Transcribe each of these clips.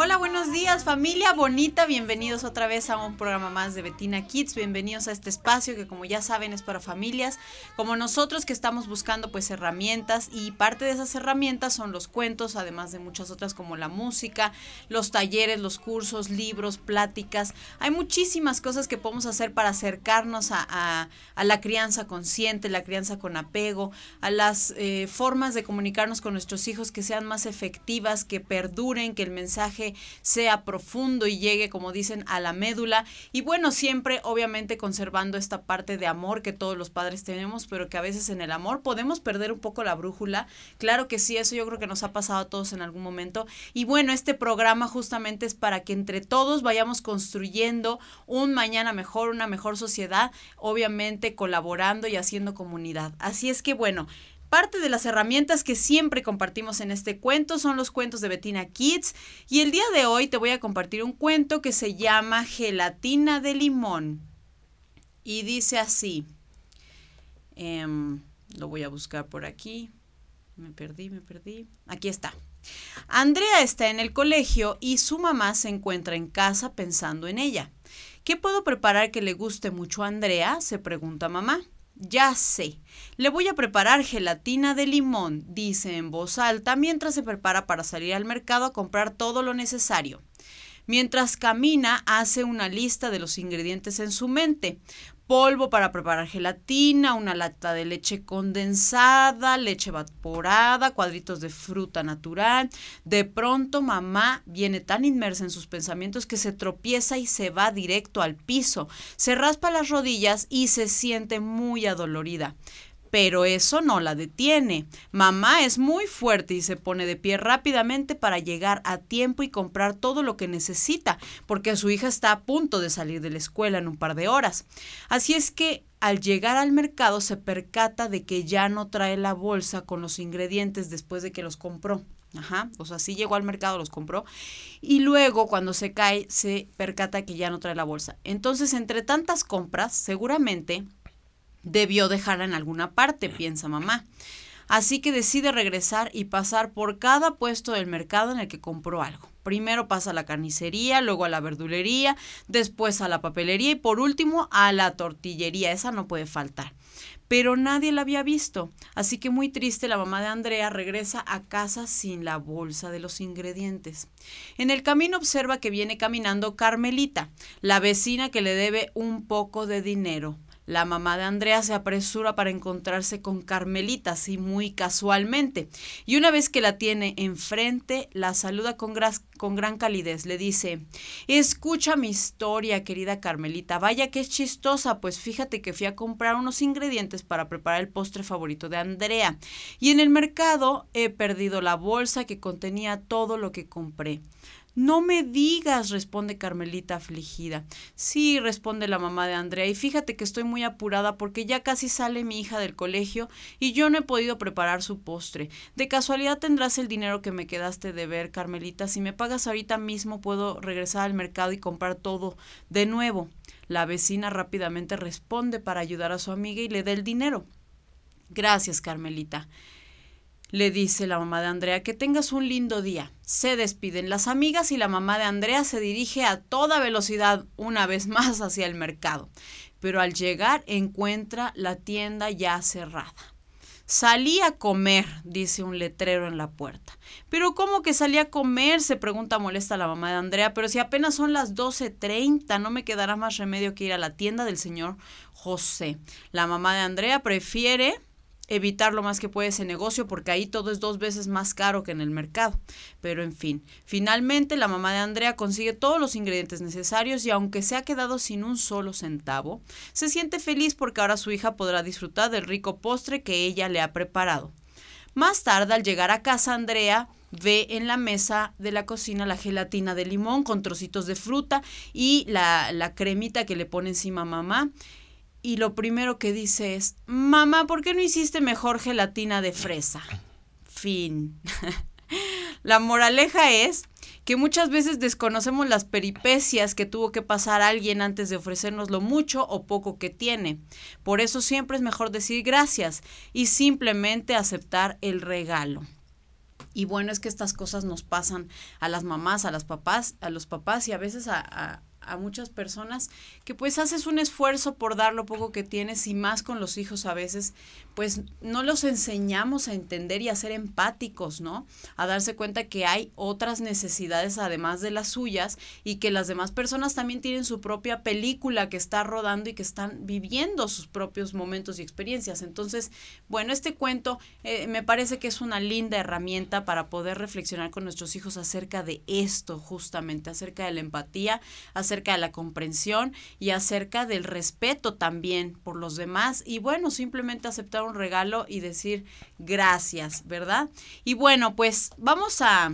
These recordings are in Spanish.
Hola, buenos días familia bonita, bienvenidos otra vez a un programa más de Betina Kids, bienvenidos a este espacio que como ya saben es para familias como nosotros que estamos buscando pues herramientas. Y parte de esas herramientas son los cuentos, además de muchas otras como la música, los talleres, los cursos, libros, pláticas, hay muchísimas cosas que podemos hacer para acercarnos a, la crianza consciente, la crianza con apego, a las eh, formas de comunicarnos con nuestros hijos que sean más efectivas, que perduren, que el mensaje sea profundo y llegue, como dicen, a la médula. Y bueno, siempre obviamente conservando esta parte de amor que todos los padres tenemos, pero que a veces en el amor podemos perder un poco la brújula. Claro que sí, eso yo creo que nos ha pasado a todos en algún momento. Y bueno, este programa justamente es para que entre todos vayamos construyendo un mañana mejor, una mejor sociedad, obviamente colaborando y haciendo comunidad. Así es que bueno, Parte de las herramientas que siempre compartimos en este cuento son los cuentos de Bettina Kids y el día de hoy te voy a compartir un cuento que se llama Gelatina de limón y dice así, em, lo voy a buscar por aquí, me perdí, me perdí, aquí está. Andrea está en el colegio y su mamá se encuentra en casa pensando en ella. ¿Qué puedo preparar que le guste mucho a Andrea? se pregunta mamá. Ya sé. Le voy a preparar gelatina de limón, dice en voz alta mientras se prepara para salir al mercado a comprar todo lo necesario. Mientras camina, hace una lista de los ingredientes en su mente polvo para preparar gelatina, una lata de leche condensada, leche evaporada, cuadritos de fruta natural. De pronto mamá viene tan inmersa en sus pensamientos que se tropieza y se va directo al piso. Se raspa las rodillas y se siente muy adolorida. Pero eso no la detiene. Mamá es muy fuerte y se pone de pie rápidamente para llegar a tiempo y comprar todo lo que necesita, porque su hija está a punto de salir de la escuela en un par de horas. Así es que al llegar al mercado se percata de que ya no trae la bolsa con los ingredientes después de que los compró. Ajá, o sea, sí llegó al mercado, los compró. Y luego, cuando se cae, se percata que ya no trae la bolsa. Entonces, entre tantas compras, seguramente debió dejarla en alguna parte, piensa mamá. Así que decide regresar y pasar por cada puesto del mercado en el que compró algo. Primero pasa a la carnicería, luego a la verdulería, después a la papelería y por último a la tortillería. Esa no puede faltar. Pero nadie la había visto, así que muy triste la mamá de Andrea regresa a casa sin la bolsa de los ingredientes. En el camino observa que viene caminando Carmelita, la vecina que le debe un poco de dinero. La mamá de Andrea se apresura para encontrarse con Carmelita, así muy casualmente, y una vez que la tiene enfrente, la saluda con, con gran calidez. Le dice, escucha mi historia, querida Carmelita, vaya que es chistosa, pues fíjate que fui a comprar unos ingredientes para preparar el postre favorito de Andrea, y en el mercado he perdido la bolsa que contenía todo lo que compré. No me digas, responde Carmelita afligida. Sí, responde la mamá de Andrea, y fíjate que estoy muy apurada porque ya casi sale mi hija del colegio y yo no he podido preparar su postre. De casualidad tendrás el dinero que me quedaste de ver, Carmelita. Si me pagas ahorita mismo puedo regresar al mercado y comprar todo de nuevo. La vecina rápidamente responde para ayudar a su amiga y le da el dinero. Gracias, Carmelita le dice la mamá de Andrea, que tengas un lindo día. Se despiden las amigas y la mamá de Andrea se dirige a toda velocidad una vez más hacia el mercado. Pero al llegar encuentra la tienda ya cerrada. Salí a comer, dice un letrero en la puerta. Pero ¿cómo que salí a comer? se pregunta molesta la mamá de Andrea. Pero si apenas son las 12.30, no me quedará más remedio que ir a la tienda del señor José. La mamá de Andrea prefiere evitar lo más que puede ese negocio porque ahí todo es dos veces más caro que en el mercado. Pero en fin, finalmente la mamá de Andrea consigue todos los ingredientes necesarios y aunque se ha quedado sin un solo centavo, se siente feliz porque ahora su hija podrá disfrutar del rico postre que ella le ha preparado. Más tarde, al llegar a casa, Andrea ve en la mesa de la cocina la gelatina de limón con trocitos de fruta y la, la cremita que le pone encima mamá y lo primero que dice es, mamá, ¿por qué no hiciste mejor gelatina de fresa? Fin. La moraleja es que muchas veces desconocemos las peripecias que tuvo que pasar alguien antes de ofrecernos lo mucho o poco que tiene. Por eso siempre es mejor decir gracias y simplemente aceptar el regalo. Y bueno, es que estas cosas nos pasan a las mamás, a las papás, a los papás y a veces a, a muchas personas que pues haces un esfuerzo por dar lo poco que tienes y más con los hijos a veces pues no los enseñamos a entender y a ser empáticos, ¿no? A darse cuenta que hay otras necesidades además de las suyas y que las demás personas también tienen su propia película que está rodando y que están viviendo sus propios momentos y experiencias. Entonces, bueno, este cuento eh, me parece que es una linda herramienta para poder reflexionar con nuestros hijos acerca de esto, justamente, acerca de la empatía, acerca de la comprensión y acerca del respeto también por los demás y bueno, simplemente aceptar un regalo y decir gracias, ¿verdad? Y bueno, pues vamos a,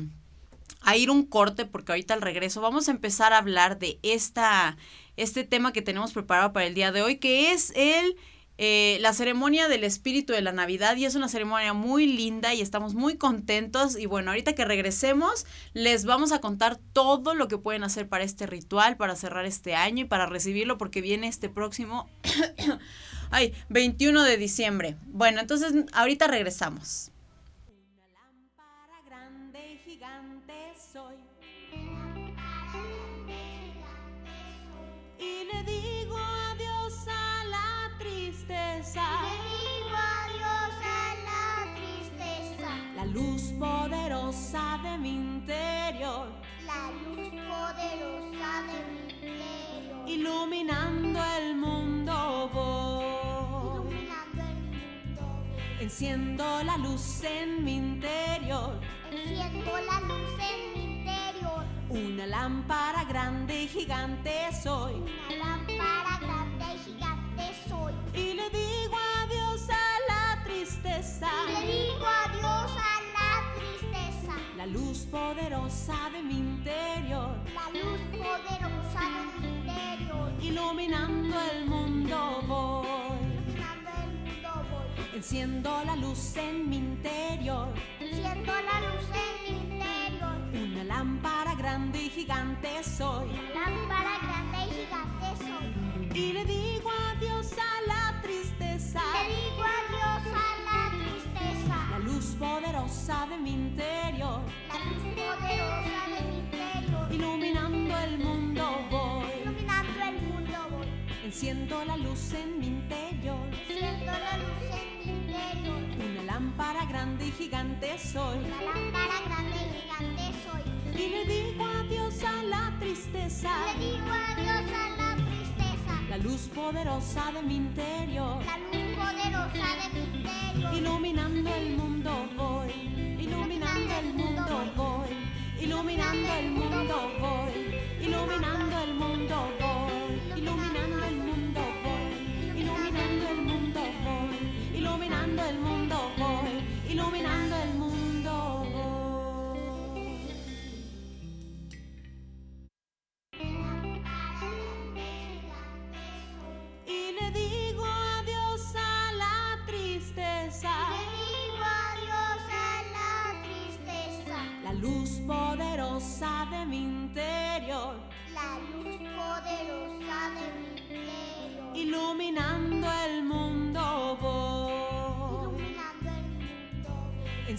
a ir un corte porque ahorita al regreso vamos a empezar a hablar de esta, este tema que tenemos preparado para el día de hoy, que es el... Eh, la ceremonia del espíritu de la Navidad y es una ceremonia muy linda y estamos muy contentos y bueno, ahorita que regresemos les vamos a contar todo lo que pueden hacer para este ritual, para cerrar este año y para recibirlo porque viene este próximo Ay, 21 de diciembre. Bueno, entonces ahorita regresamos. Poderosa de mi interior. La luz poderosa de mi interior. Iluminando el mundo voy. Iluminando el mundo. Enciendo la luz en mi interior. Enciendo la luz en mi interior. Una lámpara grande y gigante soy. Una lámpara luz poderosa de mi interior. La luz poderosa de mi interior. Iluminando el mundo voy. Iluminando el mundo voy. Enciendo la luz en mi interior. Enciendo la luz en mi interior. Una lámpara grande y gigante soy. Una lámpara grande y gigante soy. Y le digo adiós a la tristeza. Le digo adiós poderosa de mi interior. La luz poderosa de mi interior. Iluminando el mundo voy. Iluminando el mundo voy. Enciendo la luz en mi interior. Enciendo la luz en mi interior. Una lámpara grande y gigante soy. Una lámpara grande y gigante soy. Y le digo adiós a la tristeza. Le digo adiós a la tristeza. La luz poderosa de mi interior. La luz Iluminando el mundo voy. Iluminando el mundo voy. Iluminando el mundo voy. Iluminando el mundo voy.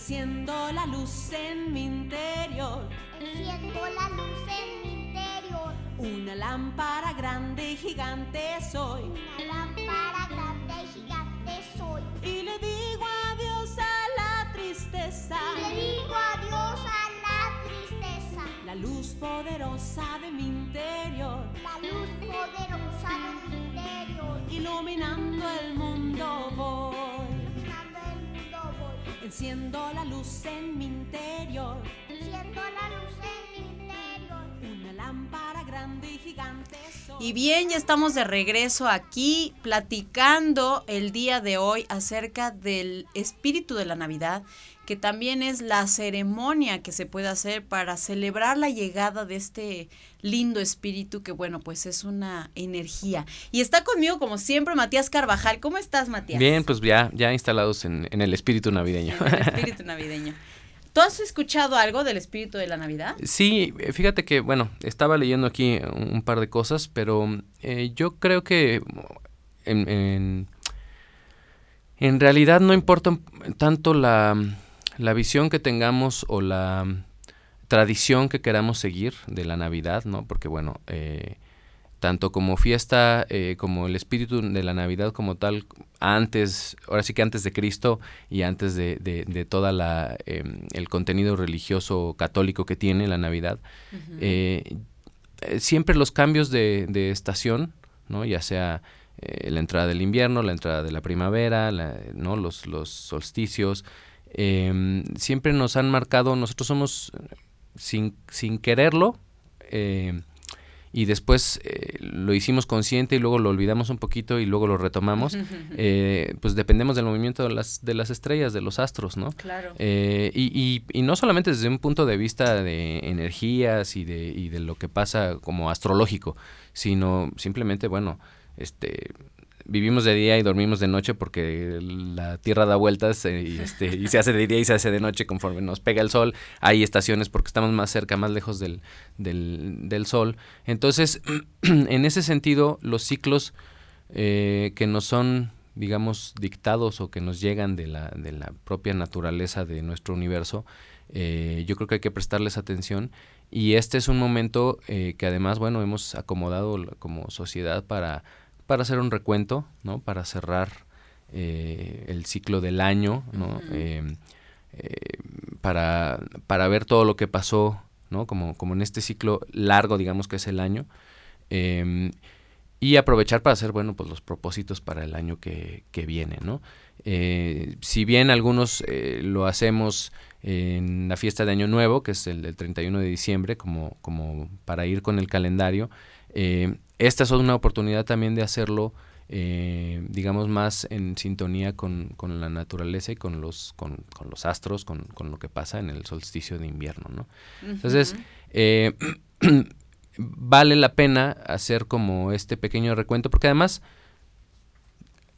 Enciendo la luz en mi interior. Enciendo la luz en mi interior. Una lámpara grande y gigante soy. Una lámpara grande y gigante soy. Y le digo adiós a la tristeza. Le digo adiós a la tristeza. La luz poderosa de mi interior. La luz poderosa de mi interior. Iluminando el mundo voy. Enciendo la luz en mi interior. Enciendo la luz en mi interior. Una lámpara grande y gigante soy. Y bien, ya estamos de regreso aquí platicando el día de hoy acerca del espíritu de la Navidad, que también es la ceremonia que se puede hacer para celebrar la llegada de este lindo espíritu que bueno, pues es una energía. Y está conmigo como siempre Matías Carvajal. ¿Cómo estás, Matías? Bien, pues ya, ya instalados en, en el espíritu navideño. En el espíritu navideño. ¿Tú has escuchado algo del espíritu de la Navidad? Sí, eh, fíjate que, bueno, estaba leyendo aquí un, un par de cosas, pero eh, yo creo que en, en, en realidad no importa tanto la, la visión que tengamos o la tradición que queramos seguir de la Navidad, ¿no? Porque bueno, eh, tanto como fiesta, eh, como el espíritu de la Navidad como tal, antes, ahora sí que antes de Cristo y antes de, de, de toda la em, el contenido religioso católico que tiene la Navidad, eh, eh, siempre los cambios de, de estación, ¿no? Ya sea la entrada del invierno, la entrada de la primavera, la- ¿no? Los, los solsticios, em, siempre nos han marcado, nosotros somos eh, sin, sin quererlo, eh, y después eh, lo hicimos consciente y luego lo olvidamos un poquito y luego lo retomamos, eh, pues dependemos del movimiento de las, de las estrellas, de los astros, ¿no? Claro. Eh, y, y- y no solamente desde un punto de vista de energías y de, y de lo que pasa como astrológico, sino simplemente, bueno, este vivimos de día y dormimos de noche porque la Tierra da vueltas eh, y, este, y se hace de día y se hace de noche conforme nos pega el sol. Hay estaciones porque estamos más cerca, más lejos del, del, sol. Entonces, en ese sentido, los ciclos eh, que nos son, digamos, dictados o que nos llegan de la, de la propia naturaleza de nuestro universo, eh, yo creo que hay que prestarles atención. Y este es un momento eh, que además, bueno, hemos acomodado como sociedad para, para hacer un recuento, ¿no? Para cerrar eh, el ciclo del año, ¿no? Eh, eh, para, para ver todo lo que pasó, ¿no? Como, como en este ciclo largo, digamos que es el año. Em, y aprovechar para hacer, bueno, pues los propósitos para el año que, que viene, ¿no? Eh, si bien algunos lo hacemos en la fiesta de Año Nuevo, que es el del 31 de diciembre, como, como para ir con el calendario, eh, esta es una oportunidad también de hacerlo, eh, digamos, más en sintonía con, con la naturaleza y con los, con, con los astros, con, con lo que pasa en el solsticio de invierno, ¿no? Entonces, eh, vale la pena hacer como este pequeño recuento, porque además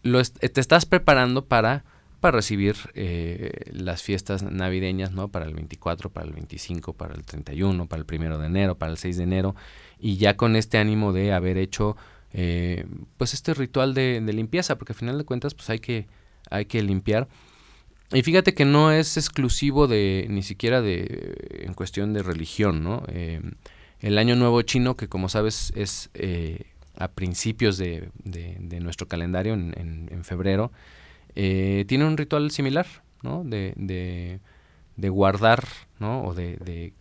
lo est- te estás preparando para, para recibir eh, las fiestas navideñas, ¿no? Para el 24, para el 25, para el 31, para el primero de enero, para el 6 de enero, y ya con este ánimo de haber hecho, eh, pues, este ritual de, limpieza, porque al final de cuentas, pues, hay que, hay que limpiar. Y fíjate que no es exclusivo de, ni siquiera de, en cuestión de religión, ¿no? Eh, el año nuevo chino, que como sabes es eh, a principios de, de- de nuestro calendario, en, en- en febrero, tiene un ritual similar, ¿no? De, de- guardar, ¿no? O de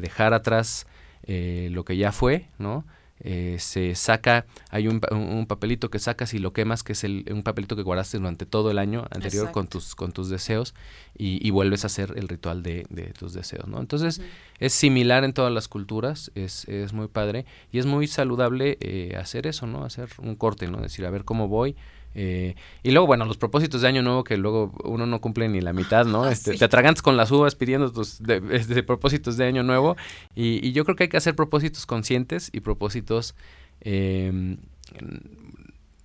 dejar atrás eh, lo que ya fue, ¿no? Eh, se saca, hay un, un- papelito que sacas y lo quemas, que es el, un papelito que guardaste durante todo el año anterior con tus, con tus deseos y, y vuelves a hacer el ritual de, de tus deseos, ¿no? Entonces, es similar en todas las culturas, es, es muy padre y es muy saludable eh, hacer eso, ¿no? Hacer un corte, ¿no? Decir, a ver cómo voy. Eh, y luego, bueno, los propósitos de año nuevo que luego uno no cumple ni la mitad, ¿no? Este, Sí. Te atragantas con las uvas pidiendo tus de, de propósitos de año nuevo y, y yo creo que hay que hacer propósitos conscientes y propósitos eh,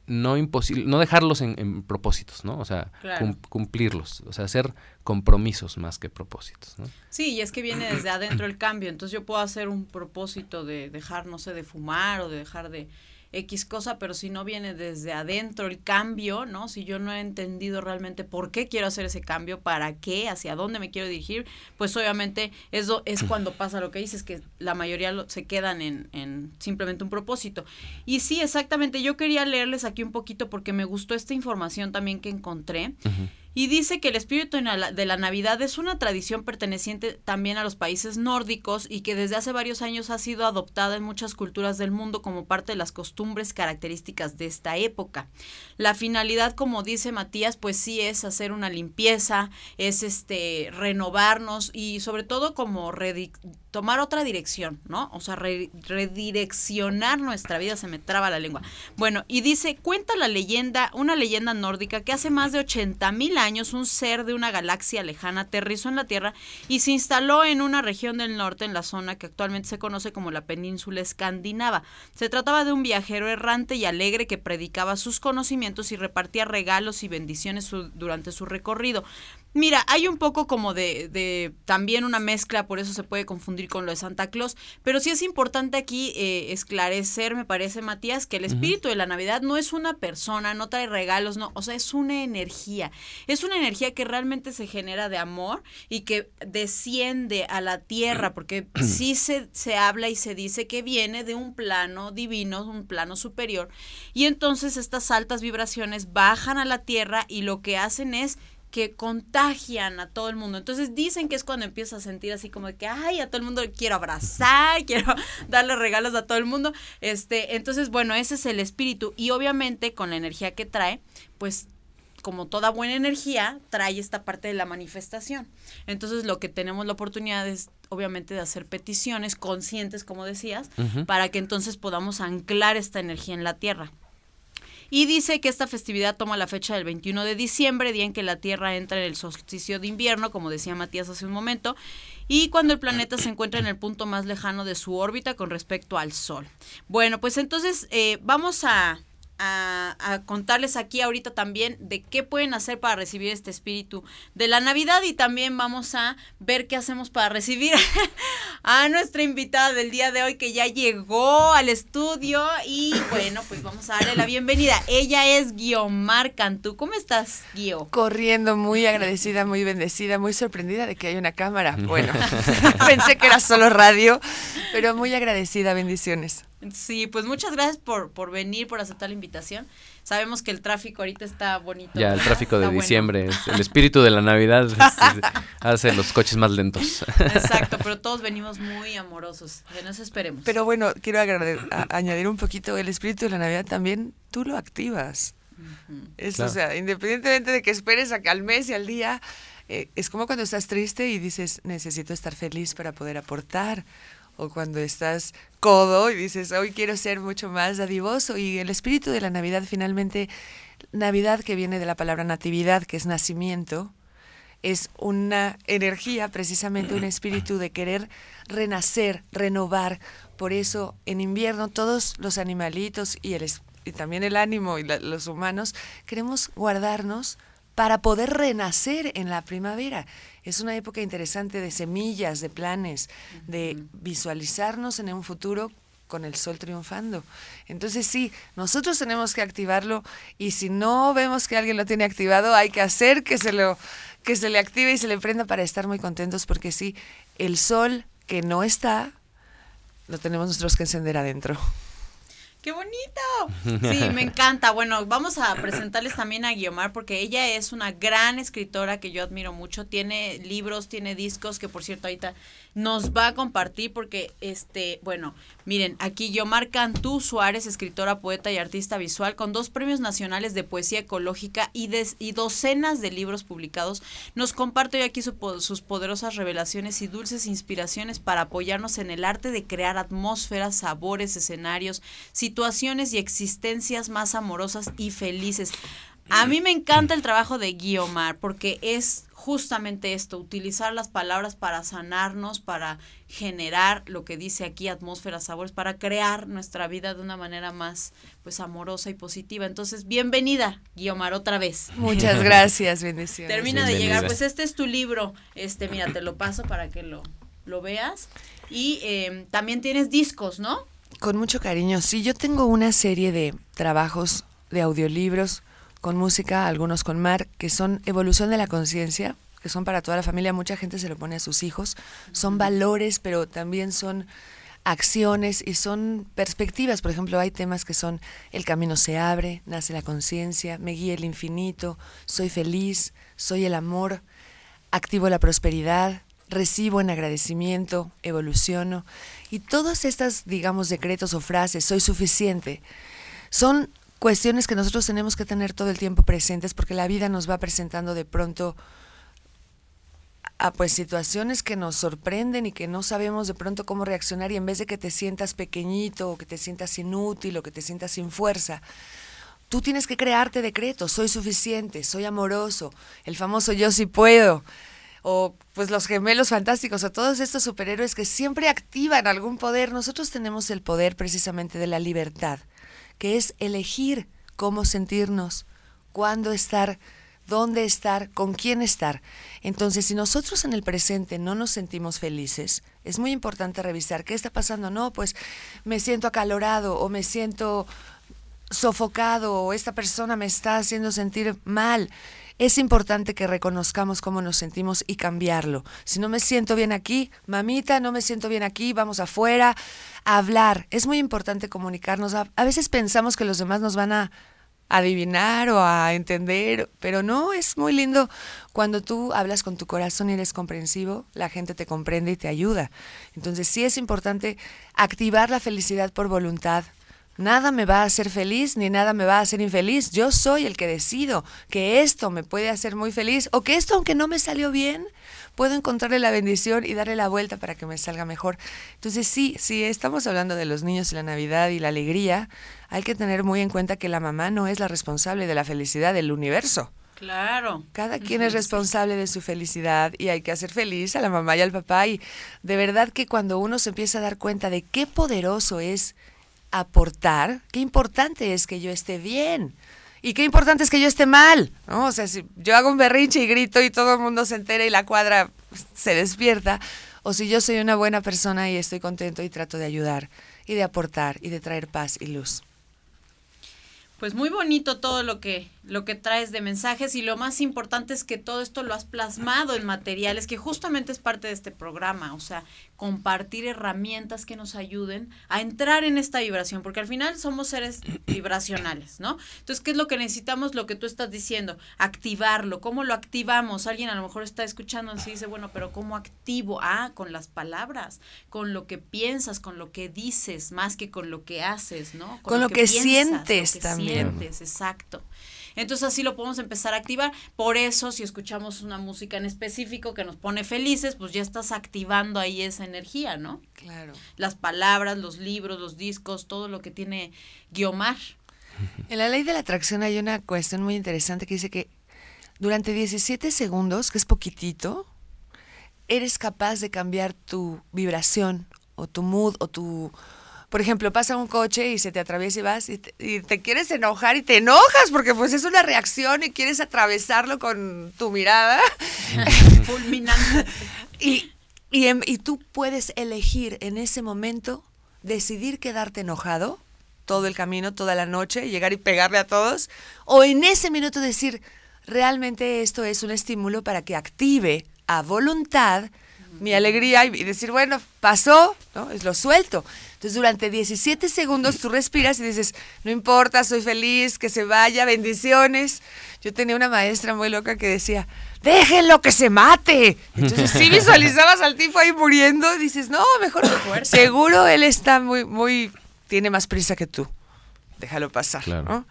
no imposible, no dejarlos en, en propósitos, ¿no? O sea, Claro. cum- cumplirlos, o sea, hacer compromisos más que propósitos, ¿no? Sí, y es que viene desde adentro el cambio. Entonces yo puedo hacer un propósito de dejar, no sé, de fumar o de dejar de X cosa, pero si no viene desde adentro el cambio, ¿no? Si yo no he entendido realmente por qué quiero hacer ese cambio, para qué, hacia dónde me quiero dirigir, pues obviamente eso es cuando pasa lo que dices, que la mayoría lo- se quedan en, en simplemente un propósito. Y sí, exactamente, yo quería leerles aquí un poquito porque me gustó esta información también que encontré. Y dice que el espíritu de la- Navidad es una tradición perteneciente también a los países nórdicos y que desde hace varios años ha sido adoptada en muchas culturas del mundo como parte de las costumbres características de esta época. La finalidad, como dice Matías, pues sí es hacer una limpieza, es este renovarnos y sobre todo como tomar otra dirección, ¿no? O sea, re- redireccionar nuestra vida, se me traba la lengua. Bueno, y dice, cuenta la leyenda, una leyenda nórdica que hace más de 80 mil años un ser de una galaxia lejana aterrizó en la Tierra y se instaló en una región del norte, en la zona que actualmente se conoce como la península escandinava. Se trataba de un viajero errante y alegre que predicaba sus conocimientos y repartía regalos y bendiciones su- durante su recorrido. Mira, hay un poco como de, de también una mezcla, por eso se puede confundir con lo de Santa Claus, pero sí es importante aquí eh, esclarecer, me parece, Matías, que el espíritu de la Navidad no es una persona, no trae regalos, no, o sea, es una energía, es una energía que realmente se genera de amor y que desciende a la tierra, porque sí se, se habla y se dice que viene de un plano divino, un plano superior, y entonces estas altas vibraciones bajan a la tierra y lo que hacen es que contagian a todo el mundo. Entonces dicen que es cuando empiezas a sentir así como de que, ay, a todo el mundo quiero abrazar, quiero darle regalos a todo el mundo. Este, entonces, bueno, ese es el espíritu. Y obviamente con la energía que trae, pues como toda buena energía, trae esta parte de la manifestación. Entonces lo que tenemos la oportunidad es obviamente de hacer peticiones conscientes, como decías, para que entonces podamos anclar esta energía en la tierra. Y dice que esta festividad toma la fecha del 21 de diciembre, día en que la Tierra entra en el solsticio de invierno, como decía Matías hace un momento, y cuando el planeta se encuentra en el punto más lejano de su órbita con respecto al Sol. Bueno, pues entonces eh, vamos a, a- a contarles aquí ahorita también de qué pueden hacer para recibir este espíritu de la Navidad y también vamos a ver qué hacemos para recibir a nuestra invitada del día de hoy que ya llegó al estudio y bueno, pues vamos a darle la bienvenida. Ella es Guiomar Cantú. ¿Cómo estás, Guio? corriendo, muy agradecida, muy bendecida, muy sorprendida de que hay una cámara. Bueno, pensé que era solo radio, pero muy agradecida, bendiciones. Sí, pues muchas gracias por, por venir, por aceptar la invitación. Sabemos que el tráfico ahorita está bonito. Ya, el tráfico de bueno. diciembre, es el espíritu de la Navidad es- es- hace los coches más lentos. Exacto, pero todos venimos muy amorosos. Que nos esperemos. Pero bueno, quiero agrade- a- añadir un poquito, el espíritu de la Navidad también tú lo activas. Es, Claro. O sea, independientemente de que esperes a que al mes y al día, eh, es como cuando estás triste y dices, necesito estar feliz para poder aportar. O cuando estás codo y dices, hoy quiero ser mucho más dadivoso. Y el espíritu de la Navidad, finalmente, Navidad que viene de la palabra natividad, que es nacimiento, es una energía, precisamente un espíritu de querer renacer, renovar. Por eso en invierno todos los animalitos y, el, y también el ánimo y la- los humanos queremos guardarnos para poder renacer en la primavera. Es una época interesante de semillas, de planes, de visualizarnos en un futuro con el sol triunfando. Entonces sí, nosotros tenemos que activarlo y si no vemos que alguien lo tiene activado, hay que hacer que se lo que se le active y se le prenda para estar muy contentos porque sí, el sol que no está lo tenemos nosotros que encender adentro. ¡Qué bonito! Sí, me encanta. Bueno, vamos a presentarles también a Guiomar porque ella es una gran escritora que yo admiro mucho. Tiene libros, tiene discos que por cierto ahorita nos va a compartir porque, este, bueno, miren, aquí Guiomar Cantú Suárez, escritora, poeta y artista visual con dos premios nacionales de poesía ecológica y, des- y docenas de libros publicados, nos comparte hoy aquí sus poderosas revelaciones y dulces inspiraciones para apoyarnos en el arte de crear atmósferas, sabores, escenarios, situaciones y existencias más amorosas y felices. A mí me encanta el trabajo de Guiomar porque es justamente esto, utilizar las palabras para sanarnos, para generar lo que dice aquí, atmósferas, sabores, para crear nuestra vida de una manera más pues amorosa y positiva. Entonces, bienvenida, Guiomar, otra vez. Muchas gracias, bendiciones. Termina de llegar, pues este es tu libro, este, mira, te lo paso para que lo, lo veas. Y eh, también tienes discos, ¿no? Con mucho cariño. Sí, yo tengo una serie de trabajos de audiolibros con música, algunos con Mar, que son evolución de la conciencia, que son para toda la familia. Mucha gente se lo pone a sus hijos. Son valores, pero también son acciones y son perspectivas. Por ejemplo, hay temas que son el camino se abre, nace la conciencia, me guía el infinito, soy feliz, soy el amor, activo la prosperidad, recibo en agradecimiento, evoluciono. Y todas estas, digamos, decretos o frases, soy suficiente, son cuestiones que nosotros tenemos que tener todo el tiempo presentes porque la vida nos va presentando de pronto a pues situaciones que nos sorprenden y que no sabemos de pronto cómo reaccionar y en vez de que te sientas pequeñito o que te sientas inútil o que te sientas sin fuerza, tú tienes que crearte decretos, soy suficiente, soy amoroso, el famoso yo sí puedo, o pues los gemelos fantásticos, o todos estos superhéroes que siempre activan algún poder. Nosotros tenemos el poder precisamente de la libertad, que es elegir cómo sentirnos, cuándo estar dónde estar, con quién estar. Entonces, si nosotros en el presente no nos sentimos felices, es muy importante revisar qué está pasando. No, pues me siento acalorado o me siento sofocado o esta persona me está haciendo sentir mal. Es importante que reconozcamos cómo nos sentimos y cambiarlo. Si no me siento bien aquí, mamita, no me siento bien aquí, vamos afuera a hablar. Es muy importante comunicarnos. A, a veces pensamos que los demás nos van a adivinar o a entender, pero no, es muy lindo cuando tú hablas con tu corazón y eres comprensivo, la gente te comprende y te ayuda. Entonces sí es importante activar la felicidad por voluntad. Nada me va a hacer feliz ni nada me va a hacer infeliz. Yo soy el que decido que esto me puede hacer muy feliz o que esto, aunque no me salió bien, puedo encontrarle la bendición y darle la vuelta para que me salga mejor. Entonces sí, sí, estamos hablando de los niños y la Navidad y la alegría. Hay que tener muy en cuenta que la mamá no es la responsable de la felicidad del universo. Claro. Cada quien es responsable de su felicidad y hay que hacer feliz a la mamá y al papá. Y de verdad que cuando uno se empieza a dar cuenta de qué poderoso es aportar, qué importante es que yo esté bien. Y qué importante es que yo esté mal, ¿no? O sea, si yo hago un berrinche y grito y todo el mundo se entera y la cuadra se despierta, o si yo soy una buena persona y estoy contento y trato de ayudar y de aportar y de traer paz y luz. Pues muy bonito todo lo que lo que traes de mensajes y lo más importante es que todo esto lo has plasmado en materiales que justamente es parte de este programa, o sea, compartir herramientas que nos ayuden a entrar en esta vibración, porque al final somos seres vibracionales, ¿no? Entonces, ¿qué es lo que necesitamos? Lo que tú estás diciendo, activarlo, ¿cómo lo activamos? Alguien a lo mejor está escuchando y dice, bueno, pero ¿cómo activo? Ah, con las palabras, con lo que piensas, con lo que dices, más que con lo que haces, ¿no? Con lo que piensas, sientes lo que también. sientes, exacto. Entonces así lo podemos empezar a activar. Por eso, si escuchamos una música en específico que nos pone felices, pues ya estás activando ahí esa energía, ¿no? Claro. Las palabras, los libros, los discos, todo lo que tiene Guiomar. En la ley de la atracción hay una cuestión muy interesante que dice que durante 17 segundos, que es poquitito, eres capaz de cambiar tu vibración o tu mood o tu... Por ejemplo, pasa un coche y se te atraviesa y vas y te, y te quieres enojar y te enojas porque pues es una reacción y quieres atravesarlo con tu mirada. Fulminante. Y, y, em- y tú puedes elegir en ese momento decidir quedarte enojado todo el camino, toda la noche, llegar y pegarle a todos, o en ese minuto decir, realmente esto es un estímulo para que active a voluntad mi alegría y, y decir, bueno, pasó, ¿no? Es lo suelto. Entonces, durante 17 segundos tú respiras y dices, no importa, soy feliz, que se vaya, bendiciones. Yo tenía una maestra muy loca que decía, déjenlo que se mate. Entonces, sí visualizabas al tipo ahí muriendo, y dices, no, mejor, seguro él está muy, muy, tiene más prisa que tú. Déjalo pasar, Claro. ¿no?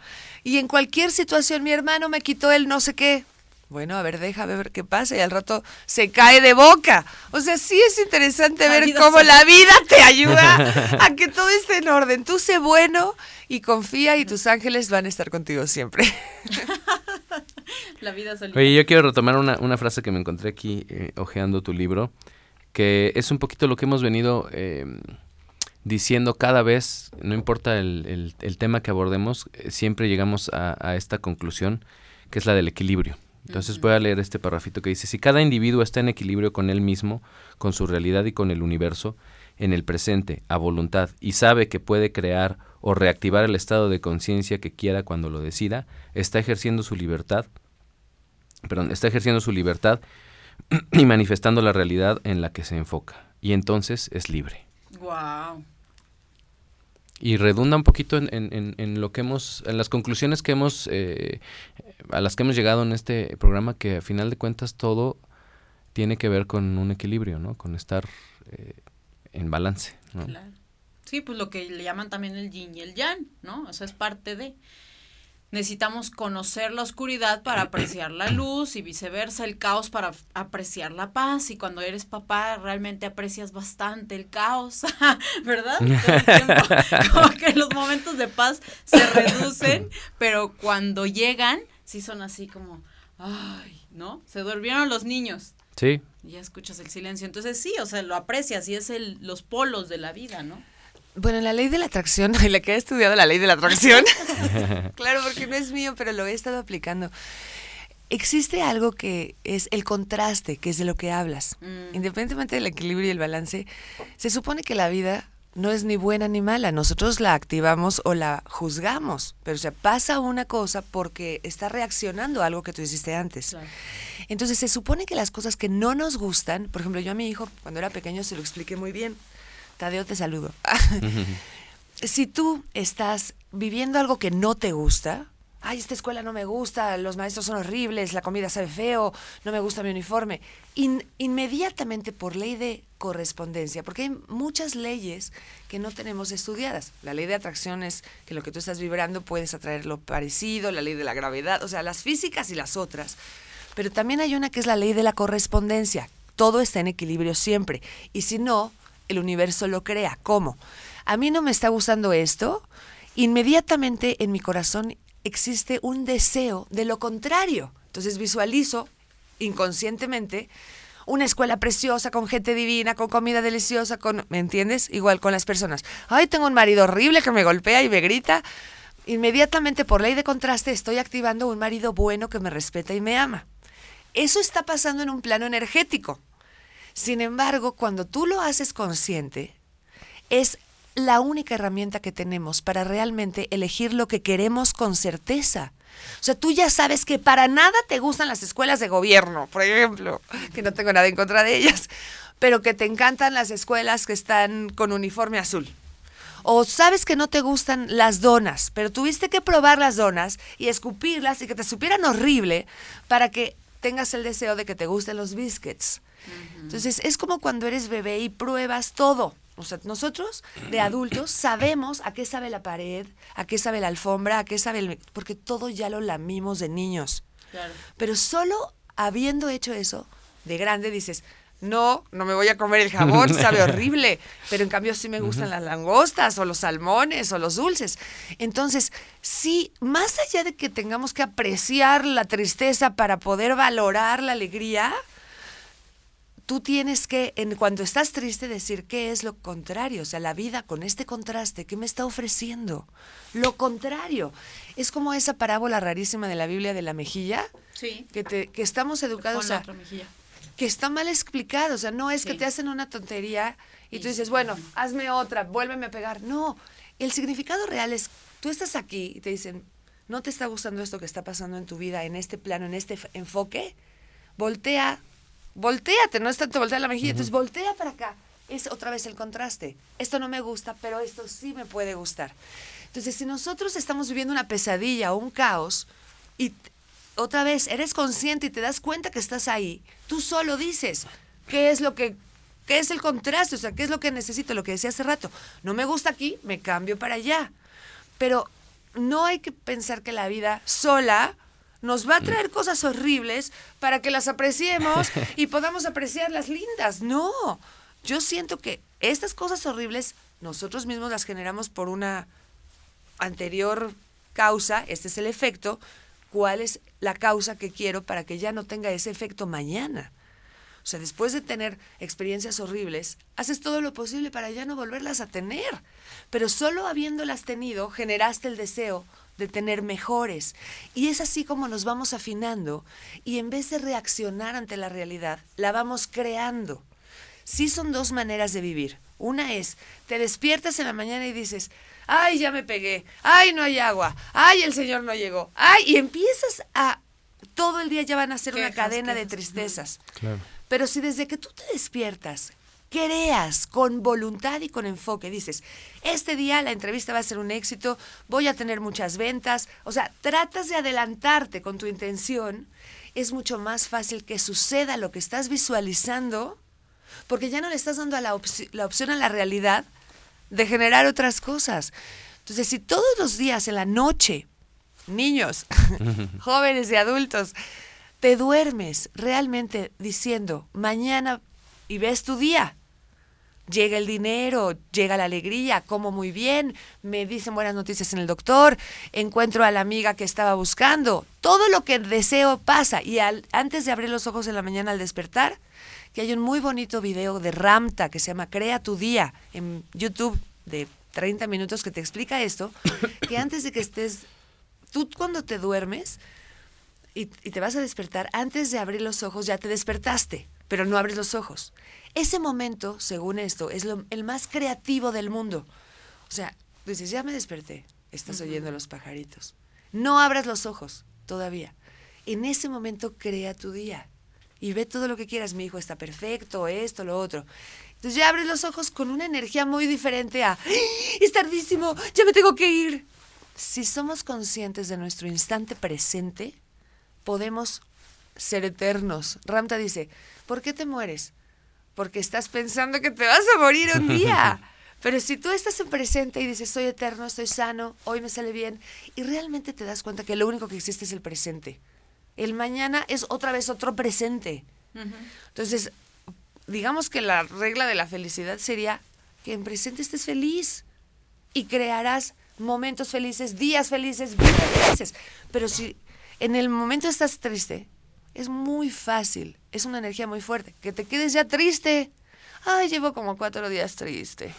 Y en cualquier situación, mi hermano me quitó el no sé qué. Bueno, a ver, déjame ver qué pasa y al rato se cae de boca. O sea, sí es interesante La ver cómo se- la vida te ayuda a que todo esté en orden. Tú sé bueno y confía y tus ángeles van a estar contigo siempre. La vida solita. Oye, yo quiero retomar una, una frase que me encontré aquí eh, hojeando tu libro, que es un poquito lo que hemos venido eh, diciendo cada vez, no importa el, el- el tema que abordemos, eh, siempre llegamos a, a esta conclusión, que es la del equilibrio. Entonces voy a leer este parrafito que dice, si cada individuo está en equilibrio con él mismo, con su realidad y con el universo, en el presente, a voluntad, y sabe que puede crear o reactivar el estado de conciencia que quiera cuando lo decida, está ejerciendo su libertad perdón, está ejerciendo su libertad y manifestando la realidad en la que se enfoca. Y entonces es libre. Wow. Y redunda un poquito en, en- en- lo que hemos, en las conclusiones que hemos, eh, a las que hemos llegado en este programa, que a final de cuentas todo tiene que ver con un equilibrio, ¿no? Con estar eh, en balance. Claro. Sí, pues lo que le llaman también el yin y el yang, ¿no? O sea, es parte de. Necesitamos conocer la oscuridad para apreciar la luz y viceversa, el caos para apreciar la paz. Y cuando eres papá, realmente aprecias bastante el caos, ¿verdad? Todo el tiempo. Como que los momentos de paz se reducen, pero cuando llegan, sí son así como, ay, ¿no? Se durmieron los niños. Sí, Y ya escuchas el silencio. Entonces sí, o sea, lo aprecias y es el, los polos de la vida, ¿no? Bueno, la ley de la atracción, y la que he estudiado la ley de la atracción, claro, porque no es mío, pero lo he estado aplicando. existe algo que es el contraste, que es de lo que hablas. Mm. Independientemente del equilibrio y el balance, se supone que la vida no es ni buena ni mala. Nosotros la activamos o la juzgamos, pero o sea, pasa una cosa porque está reaccionando a algo que tú hiciste antes. Claro. Entonces se supone que las cosas que no nos gustan, por ejemplo, yo a mi hijo cuando era pequeño se lo expliqué muy bien. Tadeo, te saludo. si tú estás viviendo algo que no te gusta, ay, esta escuela no me gusta, los maestros son horribles, la comida sabe feo, no me gusta mi uniforme, In- inmediatamente por ley de correspondencia, porque hay muchas leyes que no tenemos estudiadas. La ley de atracción es que lo que tú estás vibrando puedes atraer lo parecido, la ley de la gravedad, o sea, las físicas y las otras. Pero también hay una que es la ley de la correspondencia. Todo está en equilibrio siempre. Y si no, el universo lo crea. ¿Cómo? A mí no me está gustando esto. Inmediatamente en mi corazón existe un deseo de lo contrario. Entonces visualizo inconscientemente una escuela preciosa, con gente divina, con comida deliciosa, con, ¿me entiendes? Igual con las personas. Ay, tengo un marido horrible que me golpea y me grita. Inmediatamente por ley de contraste estoy activando un marido bueno que me respeta y me ama. Eso está pasando en un plano energético. Sin embargo, cuando tú lo haces consciente, es la única herramienta que tenemos para realmente elegir lo que queremos con certeza. O sea, tú ya sabes que para nada te gustan las escuelas de gobierno, por ejemplo, que no tengo nada en contra de ellas, pero que te encantan las escuelas que están con uniforme azul. O sabes que no te gustan las donas, pero tuviste que probar las donas y escupirlas y que te supieran horrible para que tengas el deseo de que te gusten los biscuits. Entonces, es como cuando eres bebé y pruebas todo. O sea, nosotros de adultos sabemos a qué sabe la pared, a qué sabe la alfombra, a qué sabe el... porque todo ya lo lamimos de niños. Claro. Pero solo habiendo hecho eso, de grande dices, no, no me voy a comer el jabón, sabe horrible, pero en cambio sí me gustan las langostas o los salmones o los dulces. Entonces, sí, más allá de que tengamos que apreciar la tristeza para poder valorar la alegría, tú tienes que, en cuando estás triste, decir qué es lo contrario. O sea, la vida con este contraste, ¿qué me está ofreciendo? Lo contrario. Es como esa parábola rarísima de la Biblia de la mejilla, Sí. que, te, que estamos educados la a otra mejilla. que está mal explicado. O sea, no es que te hacen una tontería y Y- tú dices, bueno, hazme otra, vuélveme a pegar. No, el significado real es, tú estás aquí y te dicen, ¿no te está gustando esto que está pasando en tu vida, en este plano, en este enfoque? Voltea, volteate, no es tanto voltear la mejilla, entonces voltea para acá. Es otra vez el contraste. Esto no me gusta, pero esto sí me puede gustar. Entonces, si nosotros estamos viviendo una pesadilla o un caos y otra vez eres consciente y te das cuenta que estás ahí, tú solo dices, ¿qué es lo que qué es el contraste? O sea, ¿qué es lo que necesito? Lo que decía hace rato. No me gusta aquí, me cambio para allá. Pero no hay que pensar que la vida sola nos va a traer cosas horribles para que las apreciemos y podamos apreciar las lindas. No, yo siento que estas cosas horribles nosotros mismos las generamos por una anterior causa, este es el efecto, ¿cuál es la causa que quiero para que ya no tenga ese efecto mañana? O sea, después de tener experiencias horribles, haces todo lo posible para ya no volverlas a tener. Pero solo habiéndolas tenido, generaste el deseo de tener mejores. Y es así como nos vamos afinando y en vez de reaccionar ante la realidad, la vamos creando. Sí son dos maneras de vivir. Una es, te despiertas en la mañana y dices, ay, ya me pegué, ay, no hay agua, ay, el señor no llegó, ay, y empiezas a, todo el día ya van a ser una Quejas, cadena de tristezas. Claro. Pero si desde que tú te despiertas, creas con voluntad y con enfoque, dices, este día la entrevista va a ser un éxito, voy a tener muchas ventas, o sea, tratas de adelantarte con tu intención, es mucho más fácil que suceda lo que estás visualizando, porque ya no le estás dando a la, la opción a la realidad de generar otras cosas. Entonces, si todos los días en la noche, niños, jóvenes y adultos, te duermes realmente diciendo, mañana y ves tu día. Llega el dinero, llega la alegría, como muy bien, me dicen buenas noticias en el doctor, encuentro a la amiga que estaba buscando. Todo lo que deseo pasa. Y al- antes de abrir los ojos en la mañana al despertar, que hay un muy bonito video de Ramta que se llama Crea tu día en YouTube de 30 minutos que te explica esto, que antes de que estés, tú cuando te duermes, y, y te vas a despertar, antes de abrir los ojos ya te despertaste, pero no abres los ojos. Ese momento, según esto, es lo- el más creativo del mundo. O sea, dices, ya me desperté, estás oyendo los pajaritos. No abras los ojos todavía. En ese momento crea tu día y ve todo lo que quieras. Mi hijo está perfecto, esto, lo otro. Entonces ya abres los ojos con una energía muy diferente a, "¡Ah! es tardísimo, ya me tengo que ir. Si somos conscientes de nuestro instante presente, podemos ser eternos. Ramta dice, ¿por qué te mueres? Porque estás pensando que te vas a morir un día. Pero si tú estás en presente y dices, soy eterno, estoy sano, hoy me sale bien, y realmente te das cuenta que lo único que existe es el presente. El mañana es otra vez otro presente. Entonces, digamos que la regla de la felicidad sería que en presente estés feliz y crearás momentos felices, días felices, vidas felices. Pero si en el momento estás triste, es muy fácil, es una energía muy fuerte, que te quedes ya triste. Ay, llevo como cuatro días triste.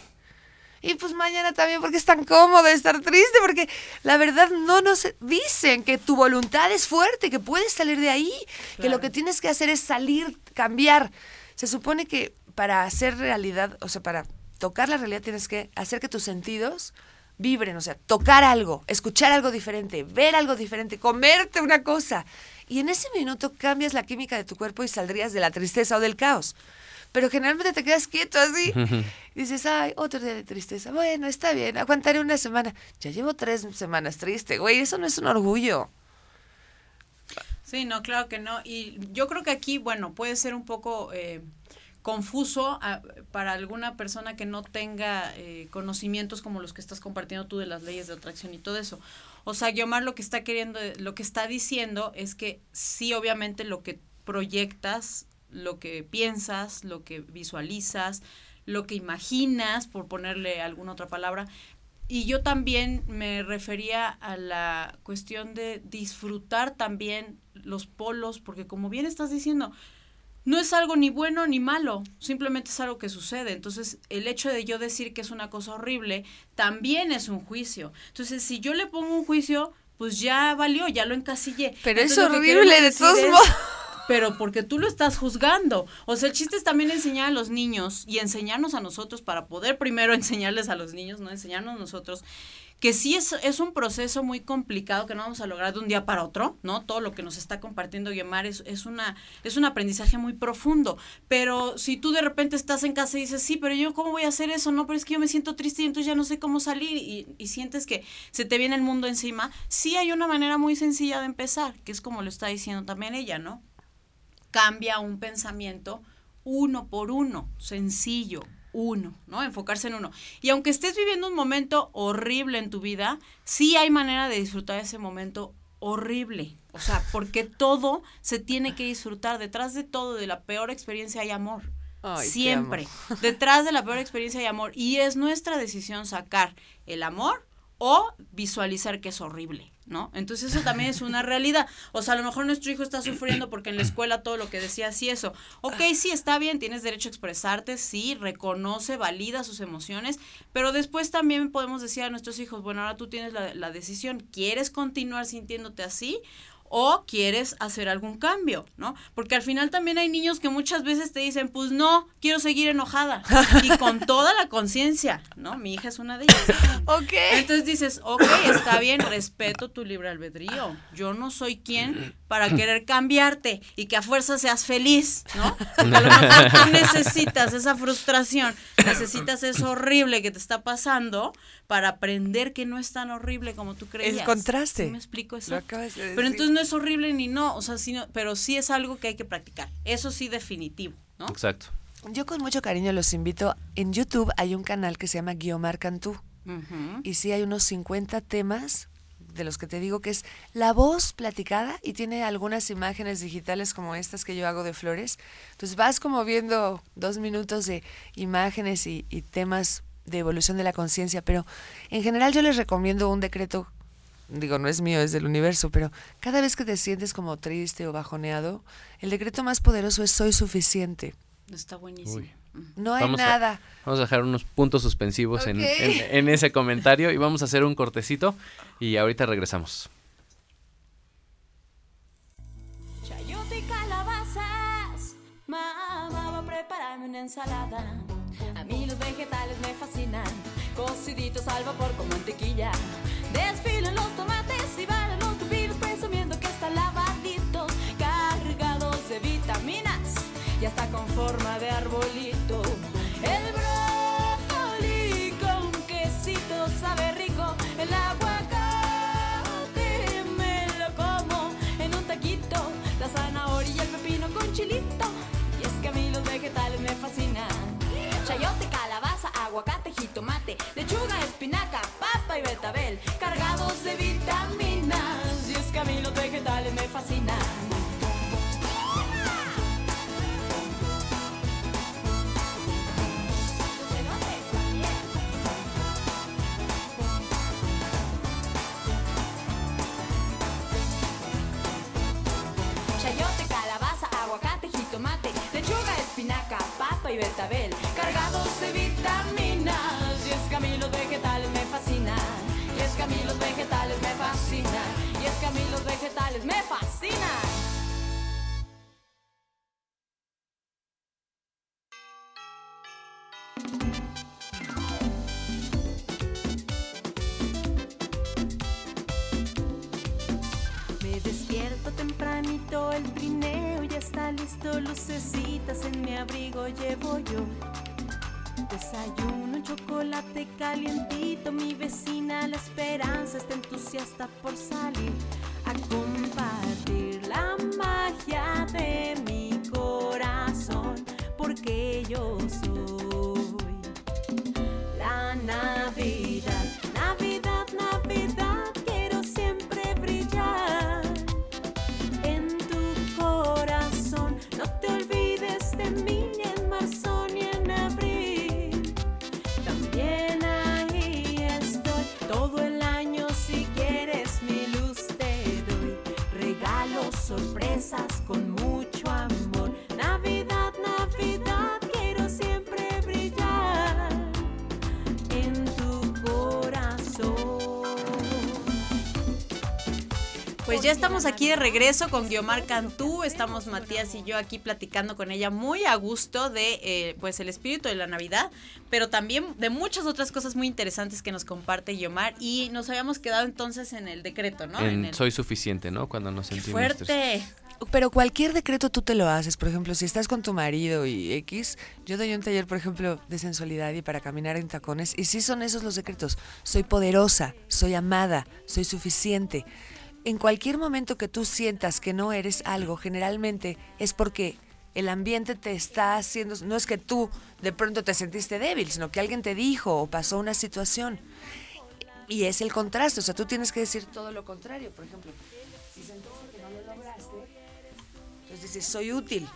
Y pues mañana también porque es tan cómodo estar triste, porque la verdad no nos dicen que tu voluntad es fuerte, que puedes salir de ahí, que lo que tienes que hacer es salir, cambiar. Se supone que para hacer realidad, o sea, para tocar la realidad tienes que hacer que tus sentidos vibren, o sea, tocar algo, escuchar algo diferente, ver algo diferente, comerte una cosa. Y en ese minuto cambias la química de tu cuerpo y saldrías de la tristeza o del caos. Pero generalmente te quedas quieto así. Y dices, ay, otro día de tristeza. Bueno, está bien, aguantaré una semana. Ya llevo tres semanas triste, güey. Eso no es un orgullo. Sí, no, claro que no. Y yo creo que aquí, bueno, puede ser un poco eh, confuso ah, para alguna persona que no tenga eh, conocimientos como los que estás compartiendo tú de las leyes de atracción y todo eso. O sea, Guiomar lo que está queriendo, lo que está diciendo es que sí, obviamente lo que proyectas, lo que piensas, lo que visualizas, lo que imaginas, por ponerle alguna otra palabra, y yo también me refería a la cuestión de disfrutar también los polos, porque como bien estás diciendo, no es algo ni bueno ni malo, simplemente es algo que sucede. Entonces, el hecho de yo decir que es una cosa horrible también es un juicio. Entonces, si yo le pongo un juicio, pues ya valió, ya lo encasillé. Pero es Entonces, horrible de todos modos. Pero porque tú lo estás juzgando. O sea, el chiste es también enseñar a los niños y enseñarnos a nosotros para poder primero enseñarles a los niños, ¿no? Enseñarnos nosotros que sí es, es un proceso muy complicado que no vamos a lograr de un día para otro, ¿no? Todo lo que nos está compartiendo Guiomar es, es, una, es un aprendizaje muy profundo. Pero si tú de repente estás en casa y dices, sí, pero yo cómo voy a hacer eso, no, pero es que yo me siento triste y entonces ya no sé cómo salir y, y sientes que se te viene el mundo encima, sí hay una manera muy sencilla de empezar, que es como lo está diciendo también ella, ¿no? Cambia un pensamiento uno por uno, sencillo, uno, ¿no? Enfocarse en uno. Y aunque estés viviendo un momento horrible en tu vida, sí hay manera de disfrutar ese momento horrible. O sea, porque todo se tiene que disfrutar. Detrás de todo, de la peor experiencia hay amor. Ay, Siempre. Detrás de la peor experiencia hay amor. Y es nuestra decisión sacar el amor o visualizar que es horrible, ¿no? Entonces eso también es una realidad. O sea, a lo mejor nuestro hijo está sufriendo porque en la escuela todo lo que decía sí eso. Ok, sí, está bien, tienes derecho a expresarte, sí, reconoce, valida sus emociones, pero después también podemos decir a nuestros hijos, bueno, ahora tú tienes la, la decisión, ¿quieres continuar sintiéndote así? O quieres hacer algún cambio, ¿no? Porque al final también hay niños que muchas veces te dicen, pues no, quiero seguir enojada. Y con toda la conciencia, ¿no? Mi hija es una de ellas. Ok. Entonces dices, ok, está bien, respeto tu libre albedrío. Yo no soy quien para querer cambiarte y que a fuerza seas feliz, ¿no? A lo mejor tú necesitas esa frustración, necesitas eso horrible que te está pasando para aprender que no es tan horrible como tú creías. contraste. ¿Sí me explico eso? Lo acabas de Pero entonces no es horrible ni no, o sea, sino, pero sí es algo que hay que practicar. Eso sí definitivo, ¿no? Exacto. Yo con mucho cariño los invito. En YouTube hay un canal que se llama Guiomar Cantú. Y sí hay unos 50 temas de los que te digo que es la voz platicada y tiene algunas imágenes digitales como estas que yo hago de flores. Entonces vas como viendo dos minutos de imágenes y, y temas de evolución de la conciencia, pero en general yo les recomiendo un decreto, digo, no es mío, es del universo, pero cada vez que te sientes como triste o bajoneado, el decreto más poderoso es soy suficiente. Está buenísimo. No hay nada. Vamos a dejar unos puntos suspensivos en, en, ese comentario y vamos a hacer un cortecito y ahorita regresamos. Chayote calabazas, mamá va a prepararme una ensalada. A mí los vegetales me fascinan cociditos al vapor con mantequilla. Desfilan los tomates y van los pepinos presumiendo que están lavaditos, cargados de vitaminas y hasta con forma de arbolito. El brócoli con quesito sabe rico, el aguacate me lo como en un taquito, la zanahoria y el pepino con chilito. Me fascinan. Me despierto tempranito, el trineo ya está listo, lucecitas en mi abrigo llevo yo. Desayuno un chocolate calientito, mi vecina la esperanza está entusiasta por salir a compartir la magia de mi corazón, porque yo soy Pues ya estamos aquí de regreso con Guiomar Cantú, estamos Matías y yo aquí platicando con ella muy a gusto de eh, pues el espíritu de la Navidad, pero también de muchas otras cosas muy interesantes que nos comparte Guiomar y nos habíamos quedado entonces en el decreto, ¿no? En el- soy suficiente, ¿no? Cuando nos ¡Qué sentimos fuerte! Pero cualquier decreto tú te lo haces. Por ejemplo, si estás con tu marido y X, yo doy un taller, por ejemplo, de sensualidad y para caminar en tacones. Y sí son esos los decretos. Soy poderosa, soy amada, soy suficiente. En cualquier momento que tú sientas que no eres algo, generalmente es porque el ambiente te está haciendo... No es que tú de pronto te sentiste débil, sino que alguien te dijo o pasó una situación. Y es el contraste. O sea, tú tienes que decir todo lo contrario. Por ejemplo, si sentiste que no lo lograste, entonces dices, soy útil.